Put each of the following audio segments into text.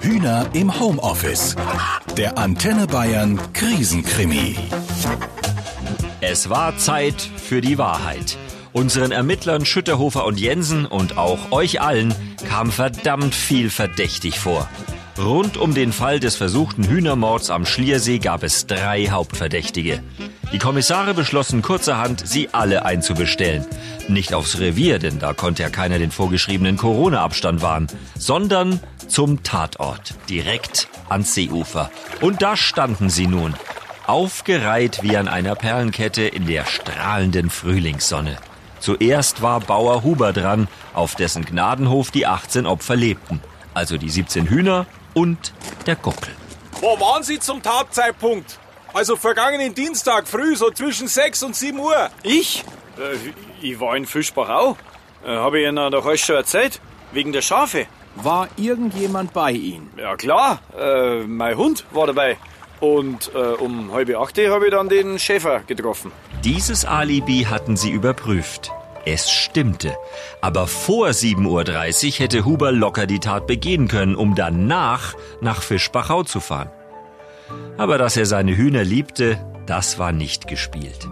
Hühner im Homeoffice. Der Antenne Bayern Krisenkrimi. Es war Zeit für die Wahrheit. Unseren Ermittlern Schütterhofer und Jensen und auch euch allen kam verdammt viel verdächtig vor. Rund um den Fall des versuchten Hühnermords am Schliersee gab es drei Hauptverdächtige. Die Kommissare beschlossen kurzerhand, sie alle einzubestellen. Nicht aufs Revier, denn da konnte ja keiner den vorgeschriebenen Corona-Abstand wahren, sondern zum Tatort, direkt ans Seeufer. Und da standen sie nun, aufgereiht wie an einer Perlenkette in der strahlenden Frühlingssonne. Zuerst war Bauer Huber dran, auf dessen Gnadenhof die 18 Opfer lebten. Also die 17 Hühner und der Guckel. Wo waren Sie zum Tatzeitpunkt? Also vergangenen Dienstag früh, so zwischen 6 und 7 Uhr. Ich? Äh, ich war in Fischbachau. Äh, Habe ich Ihnen doch alles schon erzählt. Wegen der Schafe. War irgendjemand bei Ihnen? Ja klar, äh, mein Hund war dabei. Und äh, um halb acht habe ich dann den Schäfer getroffen. Dieses Alibi hatten sie überprüft. Es stimmte. Aber vor 7.30 Uhr hätte Huber locker die Tat begehen können, um danach nach Fischbachau zu fahren. Aber dass er seine Hühner liebte, das war nicht gespielt.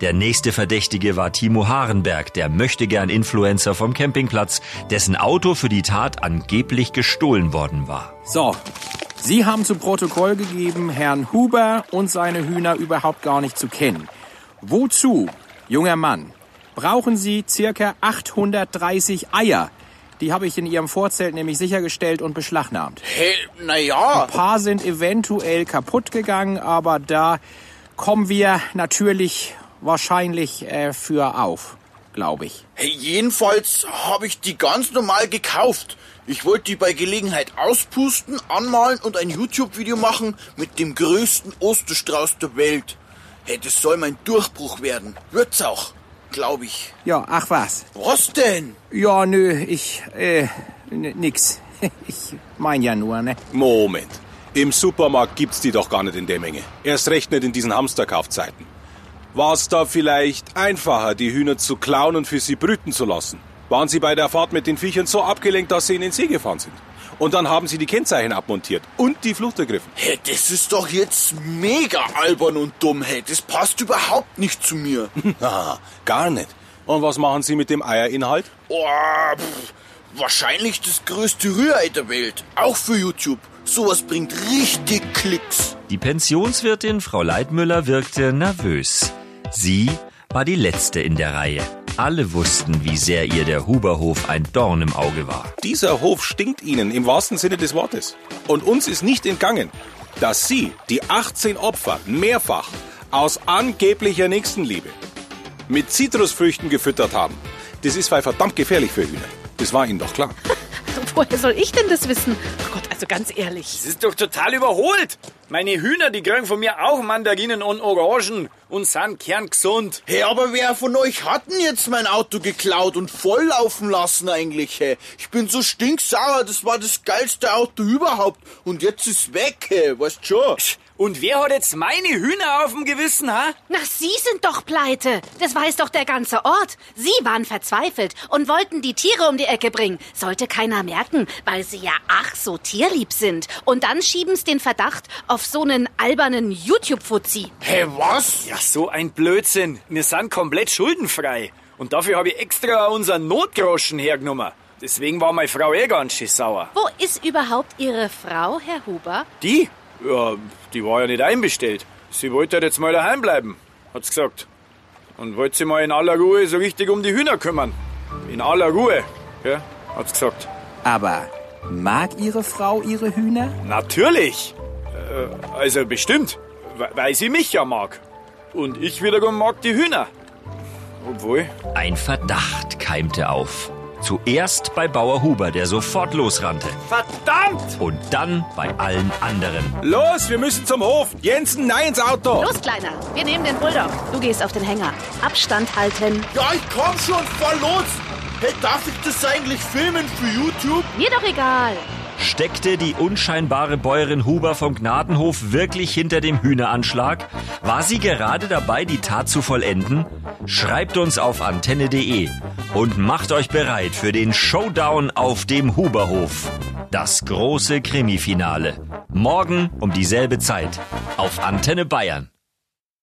Der nächste Verdächtige war Timo Harenberg, der möchtegern Influencer vom Campingplatz, dessen Auto für die Tat angeblich gestohlen worden war. So, Sie haben zu Protokoll gegeben, Herrn Huber und seine Hühner überhaupt gar nicht zu kennen. Wozu, junger Mann, brauchen Sie circa 830 Eier? Die habe ich in Ihrem Vorzelt nämlich sichergestellt und beschlagnahmt. Hey, naja. Ein paar sind eventuell kaputt gegangen, aber da kommen wir natürlich wahrscheinlich äh, für auf, glaube ich. Hey, jedenfalls habe ich die ganz normal gekauft. Ich wollte die bei Gelegenheit auspusten, anmalen und ein YouTube-Video machen mit dem größten Osterstrauß der Welt. Hey, das soll mein Durchbruch werden. Wird's auch, glaube ich. Ja, ach was. Was denn? Ja, nö, ich, äh, nix. Ich mein ja nur, ne? Moment. Im Supermarkt gibt's die doch gar nicht in der Menge. Erst recht nicht in diesen Hamsterkaufzeiten. War's da vielleicht einfacher, die Hühner zu klauen und für sie brüten zu lassen? Waren sie bei der Fahrt mit den Viechern so abgelenkt, dass sie in den See gefahren sind? Und dann haben sie die Kennzeichen abmontiert und die Flucht ergriffen. Hey, das ist doch jetzt mega albern und dumm, hey. Das passt überhaupt nicht zu mir. Ah, gar nicht. Und was machen sie mit dem Eierinhalt? Oh, pff, wahrscheinlich das größte Rührei der Welt. Auch für YouTube. Sowas bringt richtig Klicks. Die Pensionswirtin Frau Leitmüller wirkte nervös. Sie war die letzte in der Reihe. Alle wussten, wie sehr ihr der Huberhof ein Dorn im Auge war. Dieser Hof stinkt ihnen im wahrsten Sinne des Wortes. Und uns ist nicht entgangen, dass sie die 18 Opfer mehrfach aus angeblicher Nächstenliebe mit Zitrusfrüchten gefüttert haben. Das ist weil verdammt gefährlich für Hühner. Das war ihnen doch klar. Woher soll ich denn das wissen? Oh Gott, also ganz ehrlich. Das ist doch total überholt. Meine Hühner, die kriegen von mir auch Mandarinen und Orangen und sind kerngesund. Hey, aber wer von euch hat denn jetzt mein Auto geklaut und volllaufen lassen eigentlich, hey? Ich bin so stinksauer, das war das geilste Auto überhaupt. Und jetzt ist weg, hey, weißt schon? Und wer hat jetzt meine Hühner auf dem Gewissen, ha? Na, Sie sind doch pleite. Das weiß doch der ganze Ort. Sie waren verzweifelt und wollten die Tiere um die Ecke bringen. Sollte keiner merken, weil sie ja ach so tierlieb sind. Und dann schieben's den Verdacht auf so einen albernen YouTube-Fuzzi. Hey, was? Ja, so ein Blödsinn. Wir sind komplett schuldenfrei. Und dafür habe ich extra unseren Notgroschen hergenommen. Deswegen war meine Frau eh ganz schön sauer. Wo ist überhaupt Ihre Frau, Herr Huber? Die? Ja, die war ja nicht einbestellt. Sie wollte halt jetzt mal daheim bleiben, hat's gesagt. Und wollte sich mal in aller Ruhe so richtig um die Hühner kümmern. In aller Ruhe, ja, hat's gesagt. Aber mag Ihre Frau Ihre Hühner? Natürlich. Äh, also bestimmt, we- weil sie mich ja mag. Und ich wiederum mag die Hühner. Obwohl, Ein Verdacht keimte auf. Zuerst bei Bauer Huber, der sofort losrannte. verdammt! Und dann bei allen anderen. Los, wir müssen zum Hof. Jensen, nein ins Auto. Los, Kleiner, wir nehmen den Bulldog. Du gehst auf den Hänger. Abstand halten. Ja, ich komm schon, voll los. Hey, darf ich das eigentlich filmen für YouTube? Mir doch egal. Steckte die unscheinbare Bäuerin Huber vom Gnadenhof wirklich hinter dem Hühneranschlag? War sie gerade dabei, die Tat zu vollenden? Schreibt uns auf antenne.de und macht euch bereit für den Showdown auf dem Huberhof. Das große Krimifinale. Morgen um dieselbe Zeit. Auf Antenne Bayern.